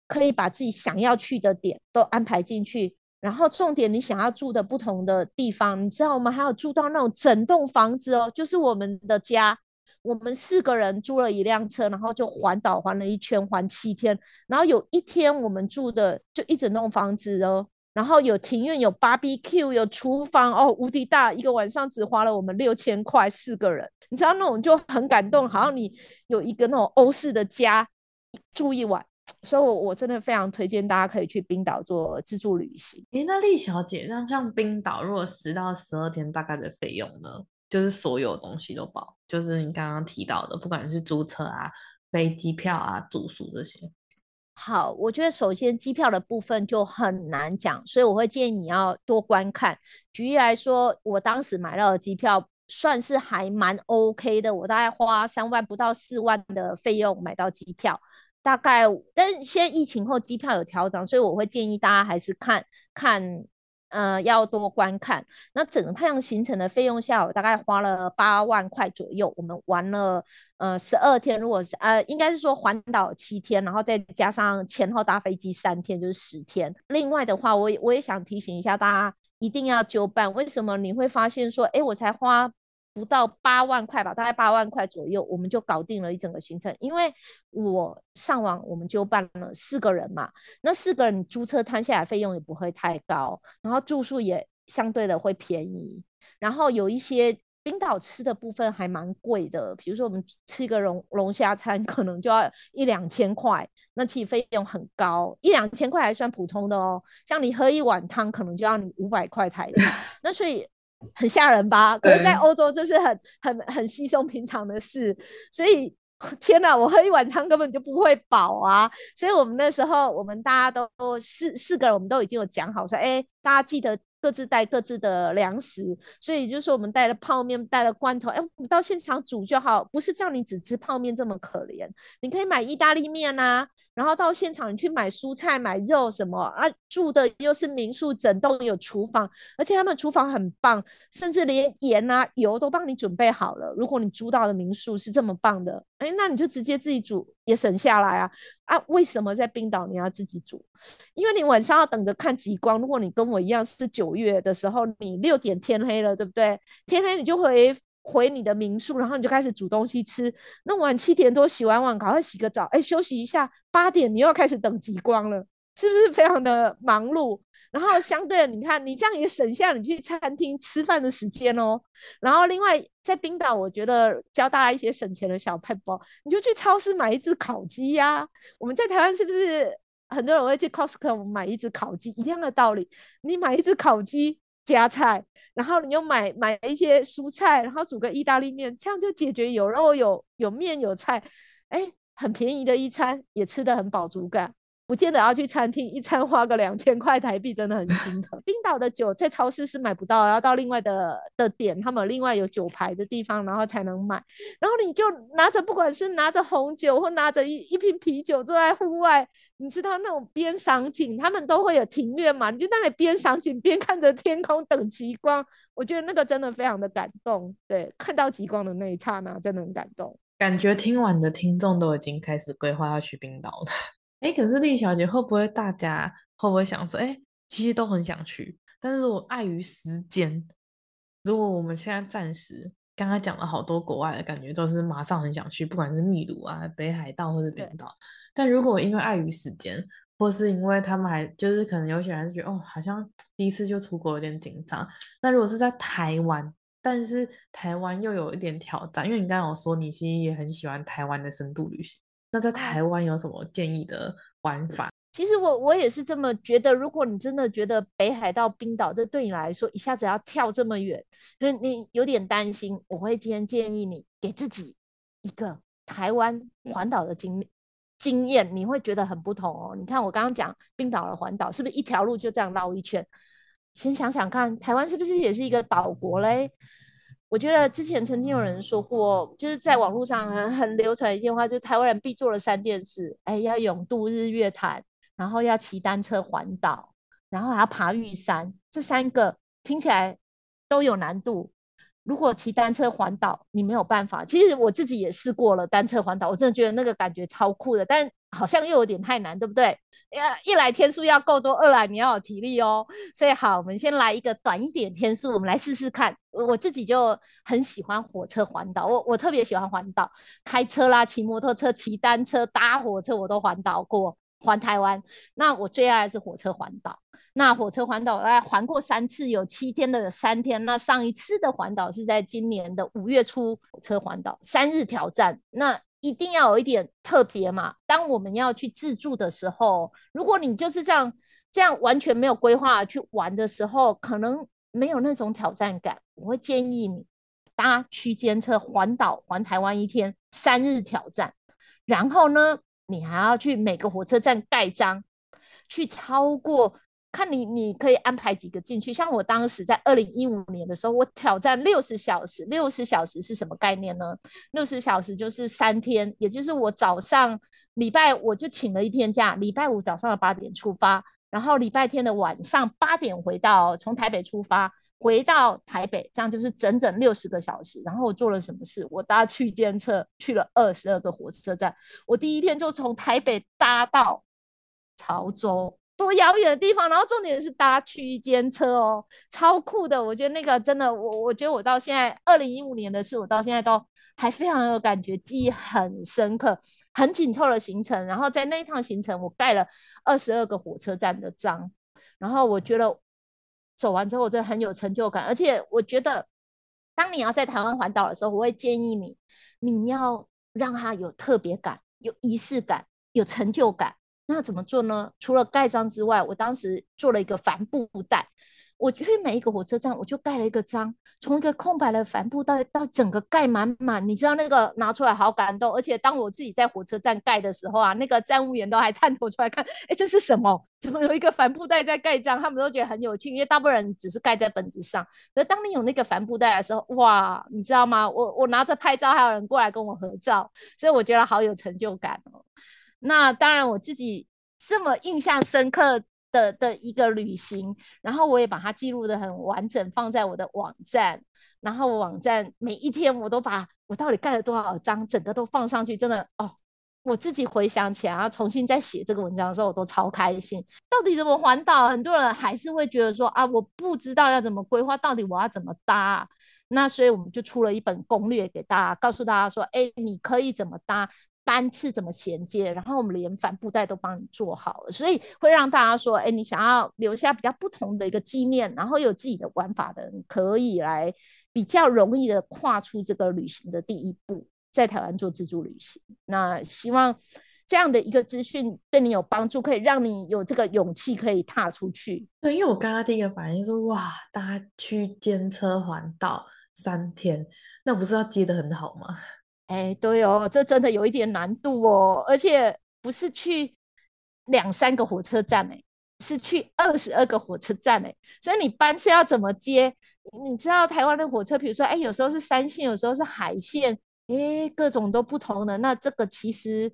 可以把自己想要去的点都安排进去。然后重点，你想要住的不同的地方，你知道我们还有住到那种整栋房子哦，就是我们的家。我们四个人租了一辆车，然后就环岛环了一圈，环七天。然后有一天我们住的就一整栋房子哦，然后有庭院，有 barbecue，有厨房哦，无敌大。一个晚上只花了我们六千块，四个人。你知道那种就很感动，好像你有一个那种欧式的家住一晚。所以，我我真的非常推荐大家可以去冰岛做自助旅行。诶，那丽小姐，那像冰岛，如果十到十二天，大概的费用呢？就是所有东西都包，就是你刚刚提到的，不管是租车啊、飞机票啊、住宿这些。好，我觉得首先机票的部分就很难讲，所以我会建议你要多观看。举例来说，我当时买到的机票算是还蛮 OK 的，我大概花三万不到四万的费用买到机票。大概，但是现在疫情后机票有调整，所以我会建议大家还是看看，呃，要多观看。那整个太阳行程的费用下，我大概花了八万块左右。我们玩了呃十二天，如果是呃应该是说环岛七天，然后再加上前后搭飞机三天，就是十天。另外的话，我我也想提醒一下大家，一定要就办。为什么你会发现说，哎，我才花。不到八万块吧，大概八万块左右，我们就搞定了一整个行程。因为我上网，我们就办了四个人嘛，那四个人租车摊下来费用也不会太高，然后住宿也相对的会便宜，然后有一些冰岛吃的部分还蛮贵的，比如说我们吃一个龙龙虾餐，可能就要一两千块，那其实费用很高，一两千块还算普通的哦。像你喝一碗汤，可能就要你五百块台币，那所以很吓人吧？可是，在欧洲这是很很很稀松平常的事，所以 天哪，我喝一碗汤根本就不会饱啊！所以我们那时候，我们大家都四四个人，我们都已经有讲好说，哎，大家记得。各自带各自的粮食，所以就是说我们带了泡面，带了罐头，哎，我们到现场煮就好，不是叫你只吃泡面这么可怜，你可以买意大利面啊，然后到现场你去买蔬菜、买肉什么啊，住的又是民宿，整栋有厨房，而且他们厨房很棒，甚至连盐啊、油都帮你准备好了。如果你租到的民宿是这么棒的，哎，那你就直接自己煮也省下来啊。啊，为什么在冰岛你要自己煮？因为你晚上要等着看极光。如果你跟我一样是九月的时候，你六点天黑了，对不对？天黑你就回回你的民宿，然后你就开始煮东西吃。那晚七点多洗完碗，赶快洗个澡，哎，休息一下。八点你又要开始等极光了，是不是非常的忙碌？然后相对的，你看你这样也省下你去餐厅吃饭的时间哦。然后另外在冰岛，我觉得教大家一些省钱的小撇步，你就去超市买一只烤鸡呀、我们在台湾是不是很多人会去 Costco 买一只烤鸡？一样的道理，你买一只烤鸡加菜，然后你又买买一些蔬菜，然后煮个意大利面，这样就解决有肉有有面有菜，哎，很便宜的一餐，也吃得很饱足感。不见得要去餐厅，一餐花个两千块台币，真的很心疼。冰岛的酒在超市是买不到，要到另外的的点，他们另外有酒牌的地方，然后才能买。然后你就拿着，不管是拿着红酒或拿着一一瓶啤酒，坐在户外，你知道那种边赏景，他们都会有庭院嘛，你就在那里边赏景边看着天空等极光。我觉得那个真的非常的感动。对，看到极光的那一刹那，真的很感动。感觉听完的听众都已经开始规划要去冰岛了。哎，可是丽小姐会不会大家会不会想说，哎，其实都很想去，但是如果碍于时间，如果我们现在暂时刚刚讲了好多国外的感觉，都是马上很想去，不管是秘鲁啊、北海道或者冰岛。但如果因为碍于时间，或是因为他们还就是可能有些人觉得哦，好像第一次就出国有点紧张。那如果是在台湾，但是台湾又有一点挑战，因为你刚刚有说你其实也很喜欢台湾的深度旅行。那在台湾有什么建议的玩法？其实我我也是这么觉得。如果你真的觉得北海道、冰岛这对你来说一下子要跳这么远，就是你有点担心，我会今天建议你给自己一个台湾环岛的经经验，你会觉得很不同哦。你看我刚刚讲冰岛的环岛，是不是一条路就这样绕一圈？先想想看，台湾是不是也是一个岛国嘞？我觉得之前曾经有人说过，就是在网络上很很流传一句话，就是台湾人必做了三件事：哎，要勇度日月潭，然后要骑单车环岛，然后还要爬玉山。这三个听起来都有难度。如果骑单车环岛，你没有办法。其实我自己也试过了单车环岛，我真的觉得那个感觉超酷的，但好像又有点太难，对不对？一来天数要够多，二来你要有体力哦。所以好，我们先来一个短一点天数，我们来试试看。我自己就很喜欢火车环岛，我我特别喜欢环岛，开车啦，骑摩托车、骑单车、搭火车，我都环岛过。环台湾，那我最爱的是火车环岛。那火车环岛，我大概环过三次，有七天的，有三天。那上一次的环岛是在今年的五月初，火车环岛三日挑战。那一定要有一点特别嘛。当我们要去自助的时候，如果你就是这样这样完全没有规划去玩的时候，可能没有那种挑战感。我会建议你搭区间车环岛环台湾一天三日挑战，然后呢，你还要去每个火车站盖章，去超过，看你你可以安排几个进去。像我当时在二零一五年的时候，我挑战六十小时。六十小时是什么概念呢？六十小时就是三天，也就是我早上礼拜我就请了一天假，礼拜五早上的八点出发，然后礼拜天的晚上八点回到，从台北出发。回到台北，这样就是整整六十个小时。然后我做了什么事？我搭去监测去了二十二个火车站。我第一天就从台北搭到潮州，多遥远的地方。然后重点是搭区间车哦，超酷的。我觉得那个真的，我我觉得我到现在二零一五年的事，我到现在都还非常有感觉，记忆很深刻，很紧凑的行程。然后在那一趟行程，我盖了二十二个火车站的章。然后我觉得。走完之后，我真的很有成就感，而且我觉得当你要在台湾环岛的时候，我会建议你，你要让它有特别感、有仪式感、有成就感。那怎么做呢？除了盖章之外，我当时做了一个帆布袋。我去每一个火车站，我就盖了一个章，从一个空白的帆布袋到整个盖满满。你知道那个拿出来好感动，而且当我自己在火车站盖的时候啊，那个站务员都还探头出来看，哎，这是什么？怎么有一个帆布袋在盖章？他们都觉得很有趣，因为大部分人只是盖在本子上。可当你有那个帆布袋的时候，哇，你知道吗？我我拿着拍照，还有人过来跟我合照，所以我觉得好有成就感哦。那当然，我自己这么印象深刻。的的一个旅行，然后我也把它记录得很完整，放在我的网站。然后网站每一天我都把我到底盖了多少章，整个都放上去。真的哦，我自己回想起来，然后重新再写这个文章的时候，我都超开心。到底怎么环岛？很多人还是会觉得说啊，我不知道要怎么规划，到底我要怎么搭？那所以我们就出了一本攻略给大家，告诉大家说，哎，你可以怎么搭？班次怎么衔接？然后我们连帆布袋都帮你做好了，所以会让大家说：哎，你想要留下比较不同的一个纪念，然后有自己的玩法的人，可以来比较容易的跨出这个旅行的第一步，在台湾做自助旅行。那希望这样的一个资讯对你有帮助，可以让你有这个勇气可以踏出去。对，因为我刚刚第一个反应是：哇，大家去监车环岛三天，那不是要接得很好吗？哎，对哦，这真的有一点难度哦，而且不是去两三个火车站哎，是去二十二个火车站哎，所以你班次要怎么接？你知道台湾的火车，比如说哎，有时候是山线，有时候是海线，哎，各种都不同的，那这个其实。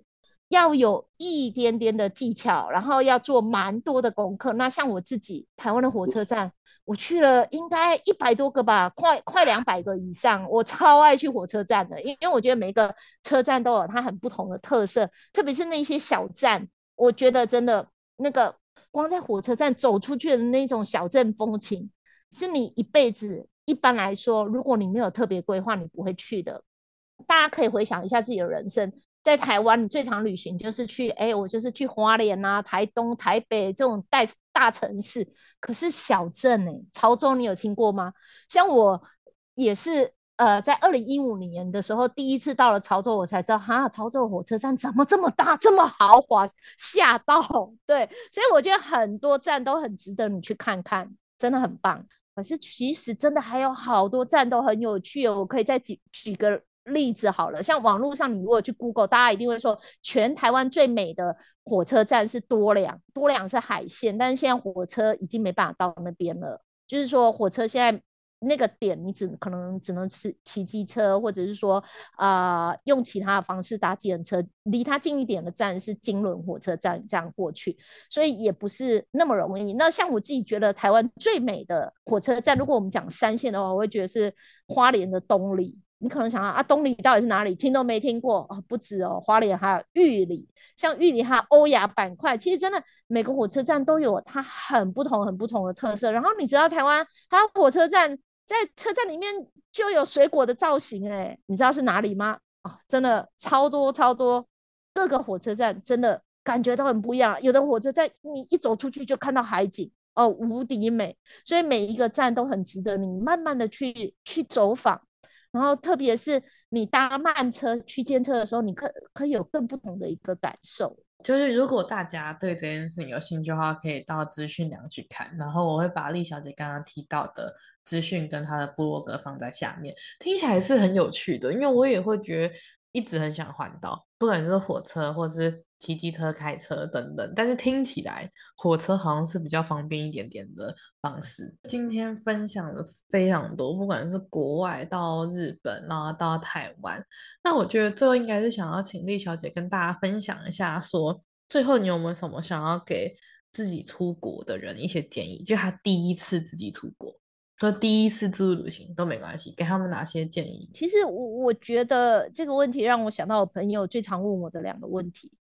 要有一点点的技巧，然后要做蛮多的功课。那像我自己，台湾的火车站，我去了应该一百多个吧，快快两百个以上。我超爱去火车站的，因因为我觉得每个车站都有它很不同的特色，特别是那些小站，我觉得真的那个光在火车站走出去的那种小镇风情，是你一辈子一般来说，如果你没有特别规划，你不会去的。大家可以回想一下自己的人生。在台湾，你最常旅行就是去，哎，我就是去花莲啊、台东、台北这种大大城市。可是小镇，哎，潮州你有听过吗？像我也是，呃，在二零一五年的时候，第一次到了潮州，我才知道，哈，潮州火车站怎么这么大、这么豪华，吓到。对，所以我觉得很多站都很值得你去看看，真的很棒。可是其实真的还有好多站都很有趣哦，我可以再举举个。例子好了，像网络上你如果去 Google，大家一定会说全台湾最美的火车站是多良，多良是海线，但是现在火车已经没办法到那边了。就是说火车现在那个点，你只可能只能骑骑机车，或者是说啊、用其他的方式搭计程车。离它近一点的站是金仑火车站，这样过去，所以也不是那么容易。那像我自己觉得台湾最美的火车站，如果我们讲山线的话，我会觉得是花莲的东里。你可能想啊，啊，东里到底是哪里？听都没听过哦，不止哦，花莲还有玉里，像玉里还有欧亚板块，其实真的每个火车站都有它很不同、很不同的特色。然后你知道台湾还有火车站在车站里面就有水果的造型，哎，你知道是哪里吗？哦，真的超多超多，各个火车站真的感觉都很不一样。有的火车站你一走出去就看到海景哦，无敌美，所以每一个站都很值得你慢慢的去去走访。然后，特别是你搭慢车区间车的时候，你可可以有更不同的一个感受。就是如果大家对这件事情有兴趣的话，可以到资讯栏去看。然后我会把丽小姐刚刚提到的资讯跟她的部落格放在下面，听起来是很有趣的，因为我也会觉得一直很想环岛，不管是火车或是。骑机车、开车等等，但是听起来火车好像是比较方便一点点的方式。今天分享了非常多，不管是国外到日本，然后到台湾，那我觉得最后应该是想要请丽小姐跟大家分享一下说，说最后你有没有什么想要给自己出国的人一些建议？就他第一次自己出国，说第一次自助旅行都没关系，给他们哪些建议？其实我我觉得这个问题让我想到我朋友最常问我的两个问题。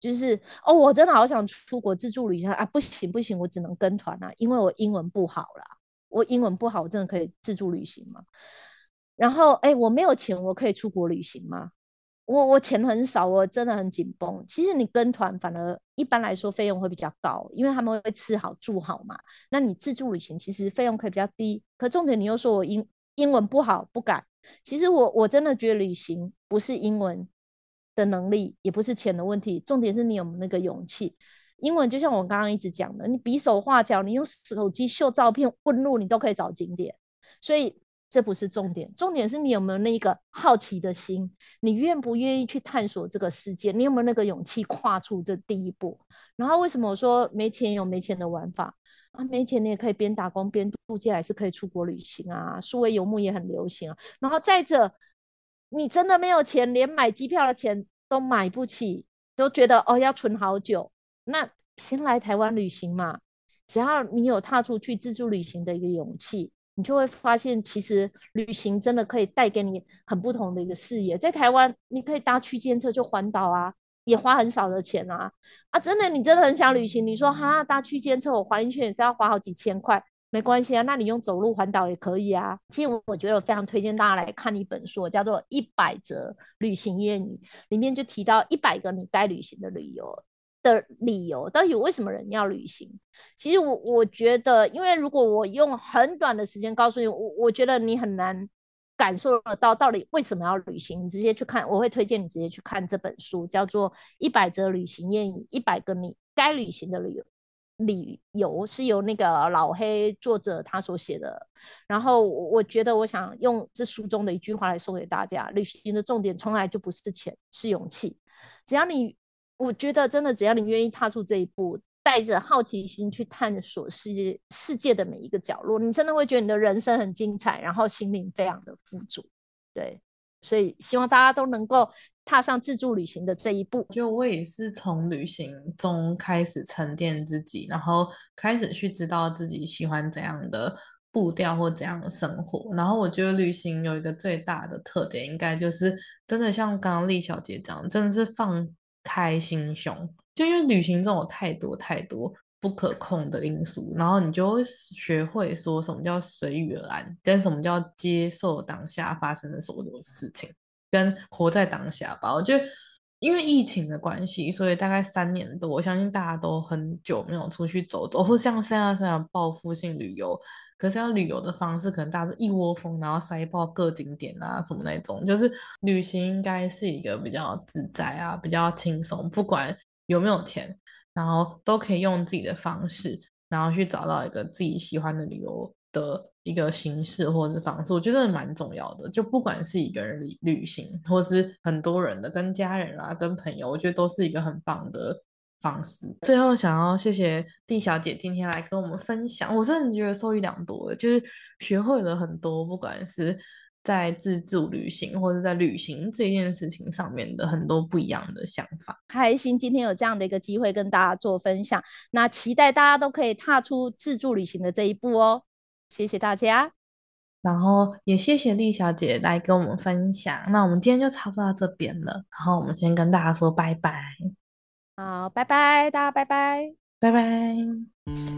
就是哦，我真的好想出国自助旅行啊！不行不行，我只能跟团啊，因为我英文不好啦。我英文不好，我真的可以自助旅行吗？然后哎，我没有钱，我可以出国旅行吗？我我钱很少，我真的很紧绷。其实你跟团反而一般来说费用会比较高，因为他们会吃好住好嘛。那你自助旅行其实费用可以比较低，可重点你又说我英英文不好不敢。其实我我真的觉得旅行不是英文的能力，也不是钱的问题，重点是你有没有那个勇气。英文就像我刚刚一直讲的，你比手画脚，你用手机秀照片问路，你都可以找景点。所以这不是重点，重点是你有没有那个好奇的心，你愿不愿意去探索这个世界，你有没有那个勇气跨出这第一步。然后为什么我说没钱有没钱的玩法啊？没钱你也可以边打工边度假，还是可以出国旅行啊。数位游牧也很流行啊。然后再者，你真的没有钱，连买机票的钱都买不起，都觉得哦要存好久。那先来台湾旅行嘛，只要你有踏出去自助旅行的一个勇气，你就会发现，其实旅行真的可以带给你很不同的一个视野。在台湾，你可以搭区间车就环岛啊，也花很少的钱啊啊！真的，你真的很想旅行，你说哈搭区间车，我环一圈也是要花好几千块，没关系啊，那你用走路环岛也可以啊。其实我我觉得我非常推荐大家来看一本书，叫做《一百则旅行谚语》，里面就提到一百个你该旅行的旅游。的理由到底为什么人要旅行？其实我我觉得，因为如果我用很短的时间告诉你，我我觉得你很难感受得到到底为什么要旅行。你直接去看，我会推荐你直接去看这本书，叫做《一百则旅行谚语》，一百个你该旅行的理由。理由是由那个老黑作者他所写的。然后我觉得，我想用这书中的一句话来送给大家：旅行的重点从来就不是钱，是勇气。只要你。我觉得真的，只要你愿意踏出这一步，带着好奇心去探索世界世界的每一个角落，你真的会觉得你的人生很精彩，然后心灵非常的富足。对，所以希望大家都能够踏上自助旅行的这一步。就我也是从旅行中开始沉淀自己，然后开始去知道自己喜欢怎样的步调或怎样的生活。然后我觉得旅行有一个最大的特点，应该就是真的像刚刚丽小姐讲，真的是放。开心胸，就因为旅行中有太多太多不可控的因素，然后你就会学会说什么叫随遇而安，跟什么叫接受当下发生的所有事情，跟活在当下吧。我觉得因为疫情的关系，所以大概三年多，我相信大家都很久没有出去走走，或像现在这样报复性旅游。可是要旅游的方式，可能大家是一窝蜂，然后塞爆各景点啊什么那种。就是旅行应该是一个比较自在啊，比较轻松，不管有没有钱，然后都可以用自己的方式，然后去找到一个自己喜欢的旅游的一个形式或是方式。我觉得蛮重要的。就不管是一个人旅旅行，或是很多人的，跟家人啊，跟朋友，我觉得都是一个很棒的。方式。最后想要谢谢蒂小姐今天来跟我们分享，我真的觉得受益良多，就是学会了很多，不管是在自助旅行或者在旅行这件事情上面的很多不一样的想法。开心今天有这样的一个机会跟大家做分享，那期待大家都可以踏出自助旅行的这一步哦。谢谢大家，然后也谢谢丽小姐来跟我们分享。那我们今天就差不多到这边了，然后我们先跟大家说拜拜。好，拜拜，大家拜拜，拜拜，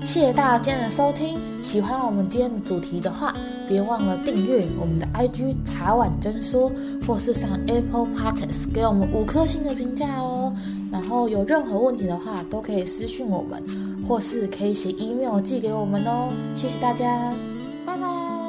谢谢大家今天的收听。喜欢我们今天的主题的话，别忘了订阅我们的 IG 茶碗蒸说，或是上 Apple Podcast 给我们五颗星的评价哦。然后有任何问题的话，都可以私讯我们，或是可以写 email 寄给我们哦。谢谢大家拜拜。